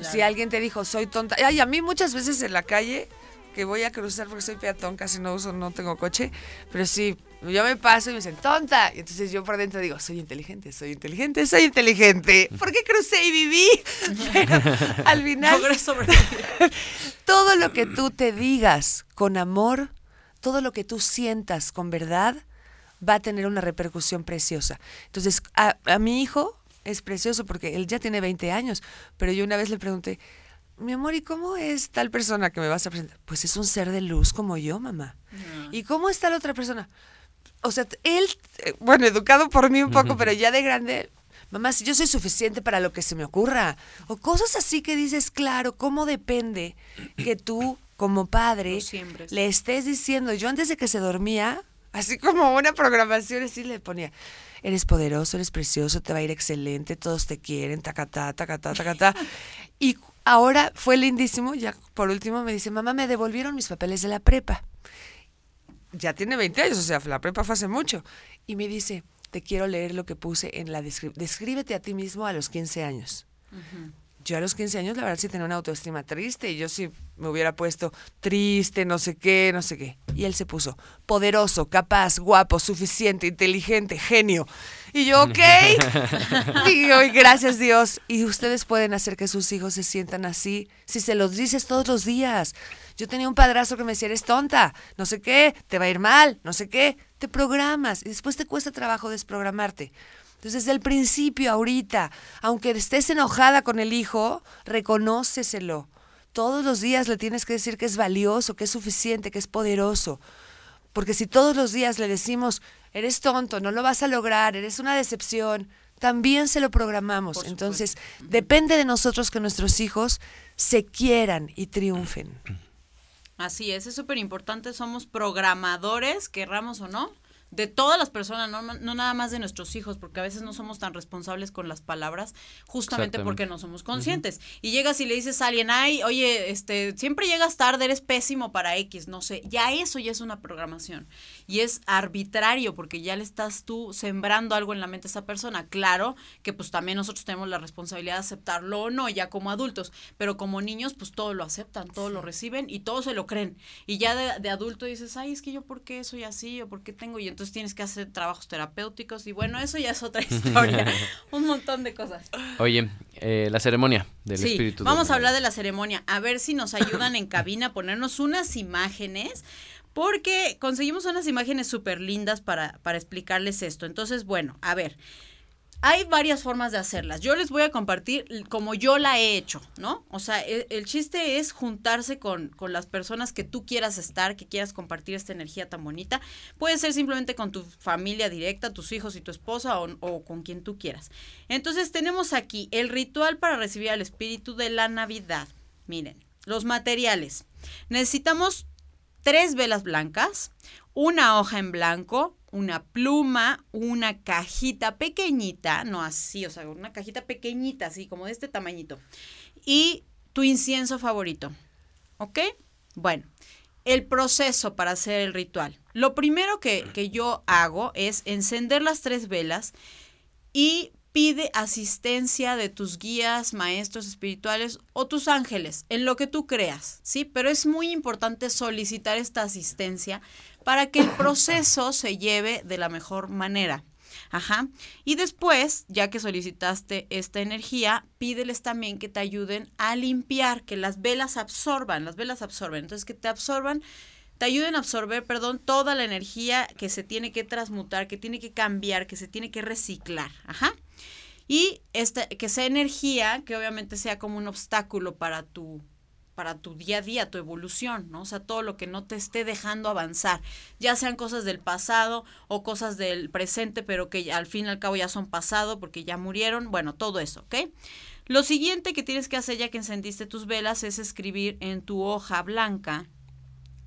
Si alguien te dijo, soy tonta. Ay, a mí muchas veces en la calle, que voy a cruzar porque soy peatón, casi no uso, no tengo coche, pero sí, yo me paso y me dicen, tonta. Y entonces yo por dentro digo, soy inteligente, soy inteligente, soy inteligente. ¿Por qué crucé y viví? Pero al final, todo lo que tú te digas con amor, todo lo que tú sientas con verdad, va a tener una repercusión preciosa. Entonces, a, a mi hijo es precioso porque él ya tiene 20 años, pero yo una vez le pregunté, mi amor, ¿y cómo es tal persona que me vas a presentar? Pues es un ser de luz como yo, mamá. ¿Y cómo está la otra persona? O sea, él, eh, bueno, educado por mí un poco, pero ya de grande, mamá, si yo soy suficiente para lo que se me ocurra. O cosas así que dices, claro, ¿cómo depende que tú, como padre, le estés diciendo? Yo antes de que se dormía, así como una programación, así le ponía. Eres poderoso, eres precioso, te va a ir excelente, todos te quieren, tacatá, tacatá, tacatá. Y ahora fue lindísimo, ya por último me dice, mamá, me devolvieron mis papeles de la prepa ya tiene 20 años, o sea, la prepa fue hace mucho. Y me dice, te quiero leer lo que puse en la descripción. Descríbete a ti mismo a los 15 años. Yo a los 15 años, la verdad, sí tenía una autoestima triste. Y yo sí me hubiera puesto triste, no sé qué, no sé qué. Y él se puso poderoso, capaz, guapo, suficiente, inteligente, genio. Y yo, ok. y hoy, gracias Dios. Y ustedes pueden hacer que sus hijos se sientan así si se los dices todos los días. Yo tenía un padrastro que me decía, eres tonta, no sé qué, te va a ir mal, no sé qué. Te programas y después te cuesta trabajo desprogramarte. Entonces, desde el principio, ahorita, aunque estés enojada con el hijo, reconóceselo. Todos los días le tienes que decir que es valioso, que es suficiente, que es poderoso. Porque si todos los días le decimos, eres tonto, no lo vas a lograr, eres una decepción, también se lo programamos. Entonces, depende de nosotros que nuestros hijos se quieran y triunfen. Así es, es súper importante, somos programadores, querramos o no, de todas las personas, no, no nada más de nuestros hijos, porque a veces no somos tan responsables con las palabras, justamente porque no somos conscientes. Y llegas y le dices a alguien, ay, oye, este, siempre llegas tarde, eres pésimo para X, no sé, ya eso ya es una programación. Y es arbitrario, porque ya le estás tú sembrando algo en la mente a esa persona. Claro que pues también nosotros tenemos la responsabilidad de aceptarlo o no, ya como adultos, pero como niños pues todo lo aceptan, todo lo reciben y todo se lo creen. Y ya de, de adulto dices, ay, es que yo por qué soy así o por qué tengo, y entonces tienes que hacer trabajos terapéuticos y bueno, eso ya es otra historia, un montón de cosas. Oye, eh, la ceremonia del Sí, espíritu. vamos a hablar de la ceremonia, a ver si nos ayudan en cabina a ponernos unas imágenes, porque conseguimos unas imágenes súper lindas para, para explicarles esto. Entonces, bueno, a ver, hay varias formas de hacerlas. Yo les voy a compartir como yo la he hecho, ¿no? O sea, e- el, chiste es juntarse con, con las personas que tú quieras estar, que quieras compartir esta energía tan bonita. Puede ser simplemente con tu familia directa, tus hijos y tu esposa o, o con quien tú quieras. Entonces tenemos aquí el ritual para recibir al espíritu de la Navidad. Miren, los materiales. Necesitamos tres velas blancas, una hoja en blanco, una pluma, una cajita pequeñita, no así, o sea, una cajita pequeñita, así como de este tamañito, y tu incienso favorito. ¿Ok? Bueno, el proceso para hacer el ritual. Lo primero que, que yo hago es encender las tres velas y pide asistencia de tus guías, maestros espirituales o tus ángeles, en lo que tú creas, ¿sí? Pero es muy importante solicitar esta asistencia para que el proceso se lleve de la mejor manera. Ajá. Y después, ya que solicitaste esta energía, pídeles también que te ayuden a limpiar, que las velas absorban, las velas absorben. Entonces, que te absorban, te ayuden a absorber, perdón, toda la energía que se tiene que transmutar, que tiene que cambiar, que se tiene que reciclar. Ajá. Y esta, que sea energía que obviamente sea como un obstáculo para tu para tu día a día, tu evolución, ¿no? O sea, todo lo que no te esté dejando avanzar, ya sean cosas del pasado o cosas del presente, pero que al fin y al cabo ya son pasado porque ya murieron, bueno, todo eso, ¿ok? Lo siguiente que tienes que hacer ya que encendiste tus velas es escribir en tu hoja blanca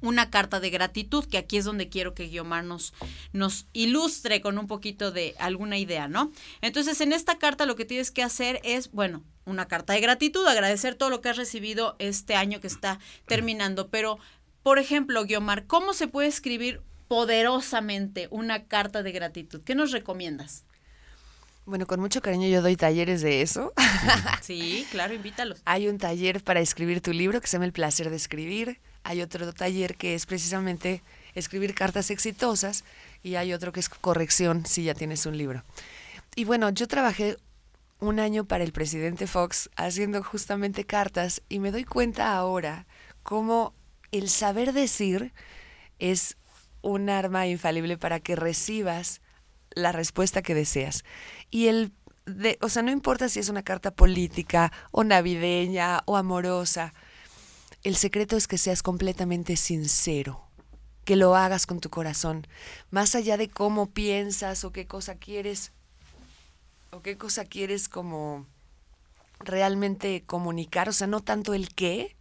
una carta de gratitud, que aquí es donde quiero que Guiomar nos, nos ilustre con un poquito de alguna idea, ¿no? Entonces, en esta carta lo que tienes que hacer es, bueno, una carta de gratitud, agradecer todo lo que has recibido este año que está terminando, pero, por ejemplo, Guiomar, ¿cómo se puede escribir poderosamente una carta de gratitud? ¿Qué nos recomiendas? Bueno, con mucho cariño yo doy talleres de eso. Sí, claro, invítalos. Hay un taller para escribir tu libro que se llama El placer de escribir. Hay otro taller que es precisamente escribir cartas exitosas y hay otro que es corrección si ya tienes un libro. Y bueno, yo trabajé un año para el presidente Fox haciendo justamente cartas y me doy cuenta ahora cómo el saber decir es un arma infalible para que recibas la respuesta que deseas. Y el de, o sea, no importa si es una carta política o navideña o amorosa, el secreto es que seas completamente sincero, que lo hagas con tu corazón, más allá de cómo piensas o qué cosa quieres o qué cosa quieres como realmente comunicar, o sea, no tanto el qué,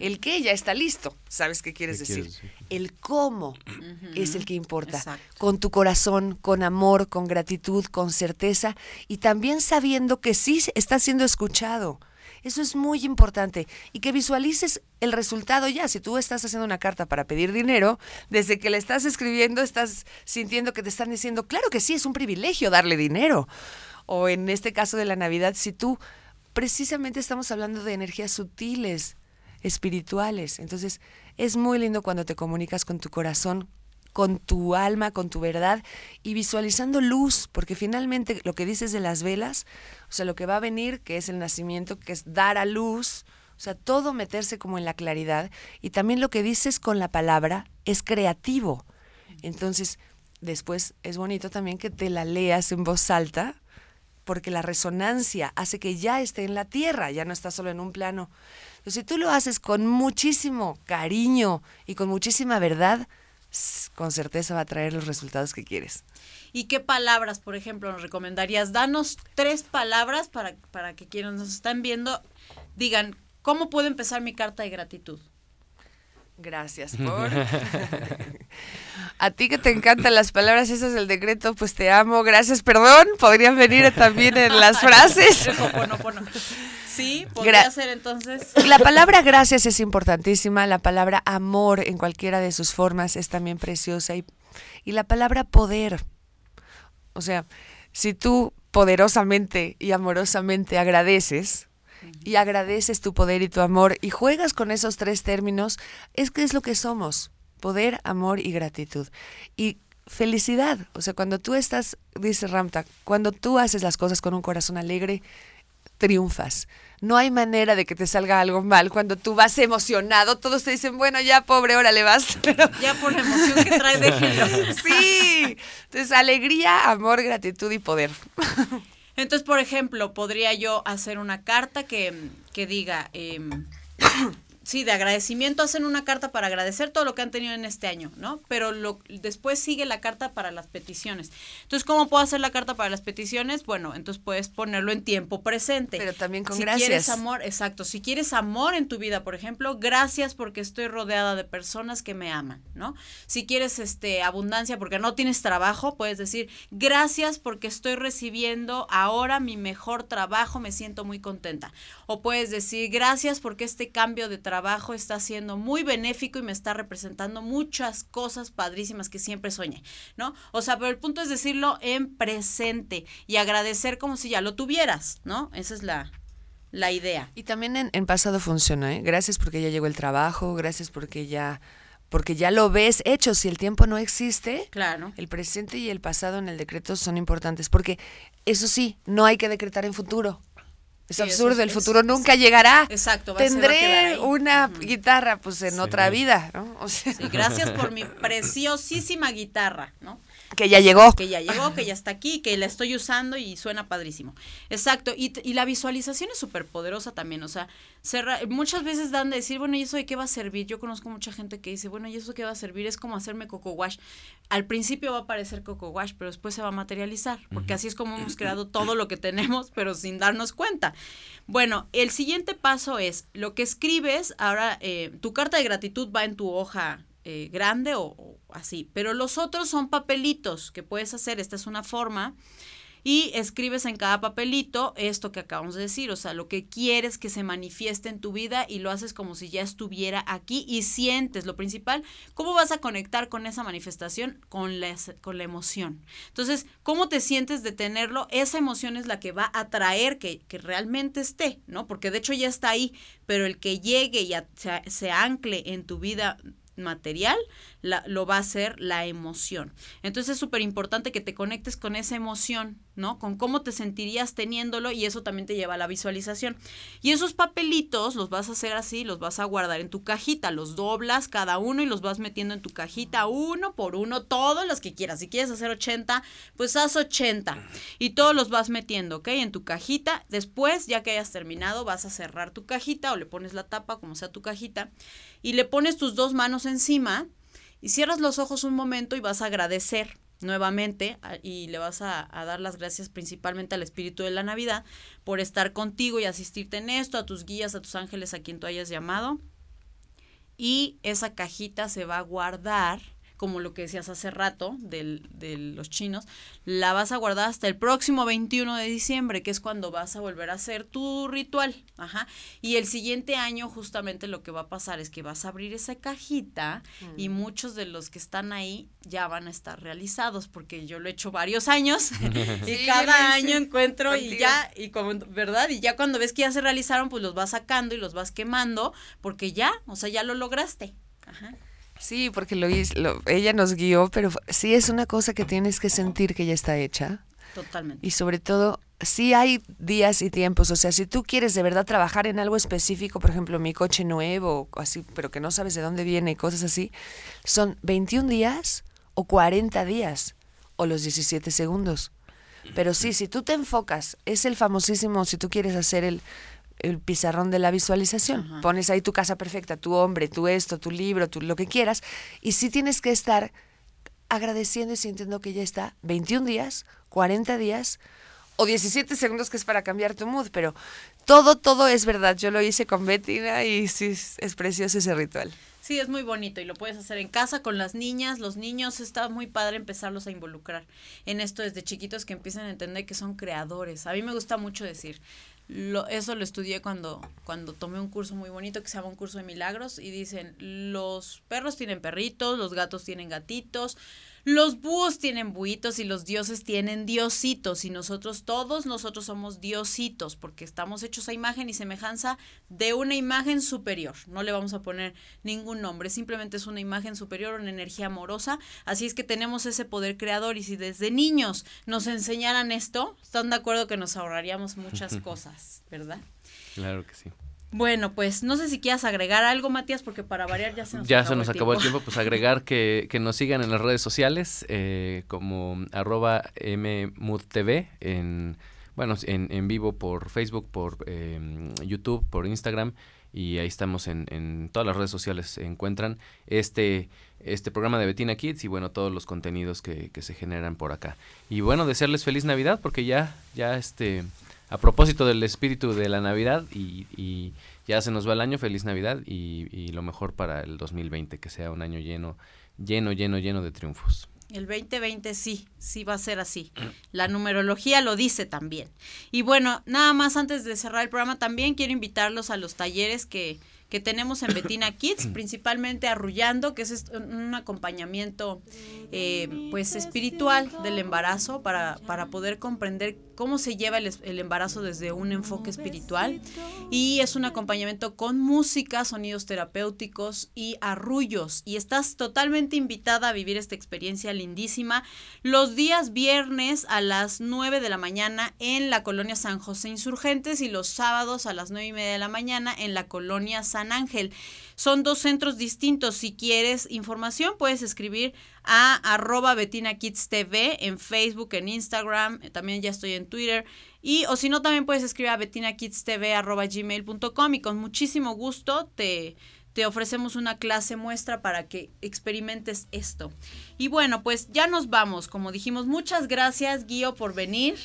el qué ya está listo, sabes qué quieres ¿Qué decir. quieres decir? El cómo es el que importa. Exacto. Con tu corazón, con amor, con gratitud, con certeza y también sabiendo que sí estás siendo escuchado. Eso es muy importante y que visualices el resultado ya. Si tú estás haciendo una carta para pedir dinero, desde que la estás escribiendo estás sintiendo que te están diciendo, claro que sí, es un privilegio darle dinero. O en este caso de la Navidad, si tú precisamente estamos hablando de energías sutiles, espirituales. Entonces, es muy lindo cuando te comunicas con tu corazón, con tu alma, con tu verdad y visualizando luz, porque finalmente lo que dices de las velas, o sea, lo que va a venir, que es el nacimiento, que es dar a luz, o sea, todo meterse como en la claridad y también lo que dices con la palabra es creativo. Entonces, después es bonito también que te la leas en voz alta porque la resonancia hace que ya esté en la tierra, ya no está solo en un plano. Entonces, si tú lo haces con muchísimo cariño y con muchísima verdad, con certeza va a traer los resultados que quieres. ¿Y qué palabras, por ejemplo, nos recomendarías? Danos tres palabras para, para que quienes nos están viendo digan, ¿cómo puedo empezar mi carta de gratitud? Gracias por. A ti que te encantan las palabras esas del decreto, pues te amo, gracias, perdón. Podrían venir también en las frases. Sí, podría Gra- ser entonces. La palabra gracias es importantísima, la palabra amor en cualquiera de sus formas es también preciosa y, y la palabra poder. O sea, si tú poderosamente y amorosamente agradeces y agradeces tu poder y tu amor y juegas con esos tres términos, es que es lo que somos, poder, amor y gratitud. Y felicidad, o sea, cuando tú estás, dice Ramta, cuando tú haces las cosas con un corazón alegre, triunfas. No hay manera de que te salga algo mal cuando tú vas emocionado. Todos te dicen, bueno, ya pobre, órale vas. Pero Ya por la emoción que trae, déjenlo. sí. Entonces, alegría, amor, gratitud y poder. Entonces, por ejemplo, podría yo hacer una carta que, que diga, em, sí, de agradecimiento, hacen una carta para agradecer todo lo que han tenido en este año, ¿no? Pero lo, después sigue la carta para las peticiones. Entonces, ¿cómo puedo hacer la carta para las peticiones? Bueno, entonces puedes ponerlo en tiempo presente. Pero también con si gracias. quieres amor, exacto, si quieres amor en tu vida, por ejemplo, gracias porque estoy rodeada de personas que me aman, ¿no? Si quieres este abundancia porque no tienes trabajo, puedes decir, gracias porque estoy recibiendo ahora mi mejor trabajo, me siento muy contenta. O puedes decir, gracias porque este cambio de trabajo está siendo muy benéfico y me está representando muchas cosas padrísimas que siempre soñé, ¿no? O sea, pero el punto es decirlo en presente y agradecer como si ya lo tuvieras, ¿no? Esa es la, la idea. Y también en, en pasado funciona, ¿eh? Gracias porque ya llegó el trabajo, gracias porque ya, porque ya lo ves hecho. Si el tiempo no existe, Claro. el presente y el pasado en el decreto son importantes. Porque, eso sí, no hay que decretar en futuro. Es Sí, absurdo, es- el futuro es- nunca llegará. Exacto, va- se va a quedar Tendré ahí. una guitarra, pues en Sí. otra vida, ¿no? O sea, Sí, gracias por mi preciosísima guitarra, ¿no? Que ya llegó. Que ya llegó, que ya está aquí, que la estoy usando y suena padrísimo. Exacto, y, y la visualización es súper poderosa también, o sea, cerra- muchas veces dan de decir, bueno, ¿y eso de qué va a servir? Yo conozco mucha gente que dice, bueno, ¿y eso qué va a servir? Es como hacerme coco wash. Al principio va a parecer coco wash, pero después se va a materializar, porque así es como hemos creado todo lo que tenemos, pero sin darnos cuenta. Bueno, el siguiente paso es lo que escribes, ahora eh, tu carta de gratitud va en tu hoja eh, grande o, así, pero los otros son papelitos que puedes hacer, esta es una forma, y escribes en cada papelito esto que acabamos de decir, o sea, lo que quieres que se manifieste en tu vida y lo haces como si ya estuviera aquí y sientes lo principal, ¿cómo vas a conectar con esa manifestación? Con la, con la emoción. Entonces, ¿cómo te sientes de tenerlo? Esa emoción es la que va a traer que, que realmente esté, ¿no? Porque de hecho ya está ahí, pero el que llegue y se ancle en tu vida material, lo va a hacer la emoción. Entonces es súper importante que te conectes con esa emoción, ¿no? Con cómo te sentirías teniéndolo y eso también te lleva a la visualización. Y esos papelitos los vas a hacer así, los vas a guardar en tu cajita, los doblas cada uno y los vas metiendo en tu cajita uno por uno, todos los que quieras. Si quieres hacer 80, pues haz 80 y todos los vas metiendo, ¿ok? En tu cajita. Después, ya que hayas terminado, vas a cerrar tu cajita o le pones la tapa, como sea tu cajita, y le pones tus dos manos encima y cierras los ojos un momento y vas a agradecer nuevamente y le vas a, a dar las gracias principalmente al espíritu de la Navidad por estar contigo y asistirte en esto, a tus guías, a tus ángeles, a quien tú hayas llamado. Y esa cajita se va a guardar, como lo que decías hace rato del- de los chinos, la vas a guardar hasta el próximo 21 de diciembre, que es cuando vas a volver a hacer tu ritual. Ajá. Y el siguiente año justamente lo que va a pasar es que vas a abrir esa cajita y muchos de los que están ahí ya van a estar realizados, porque yo lo he hecho varios años y Sí, cada año encuentro y ya, y como, ¿verdad? Y ya cuando ves que ya se realizaron, pues los vas sacando y los vas quemando, porque ya, o sea, ya lo lograste. Ajá. Sí, porque lo, lo- ella nos guió, pero sí es una cosa que tienes que sentir que ya está hecha. Totalmente. Y sobre todo, sí hay días y tiempos. O sea, si tú quieres de verdad trabajar en algo específico, por ejemplo, mi coche nuevo, o así, pero que no sabes de dónde viene y cosas así, son 21 días o 40 días o los 17 segundos. Pero sí, si tú te enfocas, es el famosísimo, si tú quieres hacer el, el pizarrón de la visualización. Ajá. Pones ahí tu casa perfecta, tu hombre, tu esto, tu libro, tu lo que quieras. Y sí tienes que estar agradeciendo y sintiendo que ya está 21 días, 40 días o 17 segundos que es para cambiar tu mood. Pero todo, todo es verdad. Yo lo hice con Bettina y sí, es es precioso ese ritual. Sí, es muy bonito y lo puedes hacer en casa con las niñas, los niños, está muy padre empezarlos a involucrar en esto desde chiquitos que empiecen a entender que son creadores. A mí me gusta mucho decir, lo, eso lo estudié cuando, cuando tomé un curso muy bonito que se llama un curso de milagros y dicen, los perros tienen perritos, los gatos tienen gatitos, los búhos tienen buitos y los dioses tienen diositos y nosotros todos nosotros somos diositos porque estamos hechos a imagen y semejanza de una imagen superior. No le vamos a poner ningún nombre, simplemente es una imagen superior, una energía amorosa. Así es que tenemos ese poder creador y si desde niños nos enseñaran esto, ¿están de acuerdo que nos ahorraríamos muchas cosas, verdad? Claro que sí. Bueno, pues no sé si quieras agregar algo, Matías, porque para variar ya se nos ya acabó se nos acabó el tiempo, pues agregar que, que nos sigan en las redes sociales eh, como arroba mmudtv en bueno en, en vivo por Facebook, por eh, YouTube, por Instagram y ahí estamos en, en todas las redes sociales se encuentran. Este este programa de Betina Kids y bueno todos los contenidos que, que se generan por acá. Y bueno desearles feliz Navidad porque ya ya este a propósito del espíritu de la Navidad y, y ya se nos va el año, feliz Navidad y, y lo mejor para el 2020, que sea un año lleno, lleno, lleno, lleno de triunfos. El 2020 sí, sí va a ser así. La numerología lo dice también. Y bueno, nada más antes de cerrar el programa, también quiero invitarlos a los talleres que, que tenemos en Betina Kids, principalmente Arrullando, que es un acompañamiento eh, pues espiritual del embarazo para, para poder comprender cómo se lleva el, embarazo desde un enfoque espiritual. Y es un acompañamiento con música, sonidos terapéuticos y arrullos. Y estás totalmente invitada a vivir esta experiencia lindísima los días viernes a las 9 de la mañana en la colonia San José Insurgentes y los sábados a las 9 y media de la mañana en la colonia San Ángel. Son dos centros distintos. Si quieres información, puedes escribir a arroba Betina Kids TV en Facebook, en Instagram, también ya estoy en Twitter. Y o si no, también puedes escribir a betinakidstv arroba gmail.com y con muchísimo gusto te, te ofrecemos una clase muestra para que experimentes esto. Y bueno, pues ya nos vamos. Como dijimos, muchas gracias, Guío, por venir.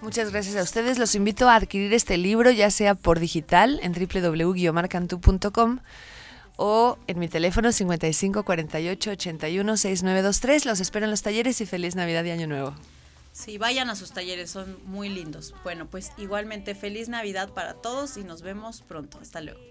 Muchas gracias a ustedes. Los invito a adquirir este libro, ya sea por digital en www.marcantú.com o en mi teléfono 55 48 81 6923. Los espero en los talleres y feliz Navidad y Año Nuevo. Sí, vayan a sus talleres, son muy lindos. Bueno, pues igualmente feliz Navidad para todos y nos vemos pronto. Hasta luego.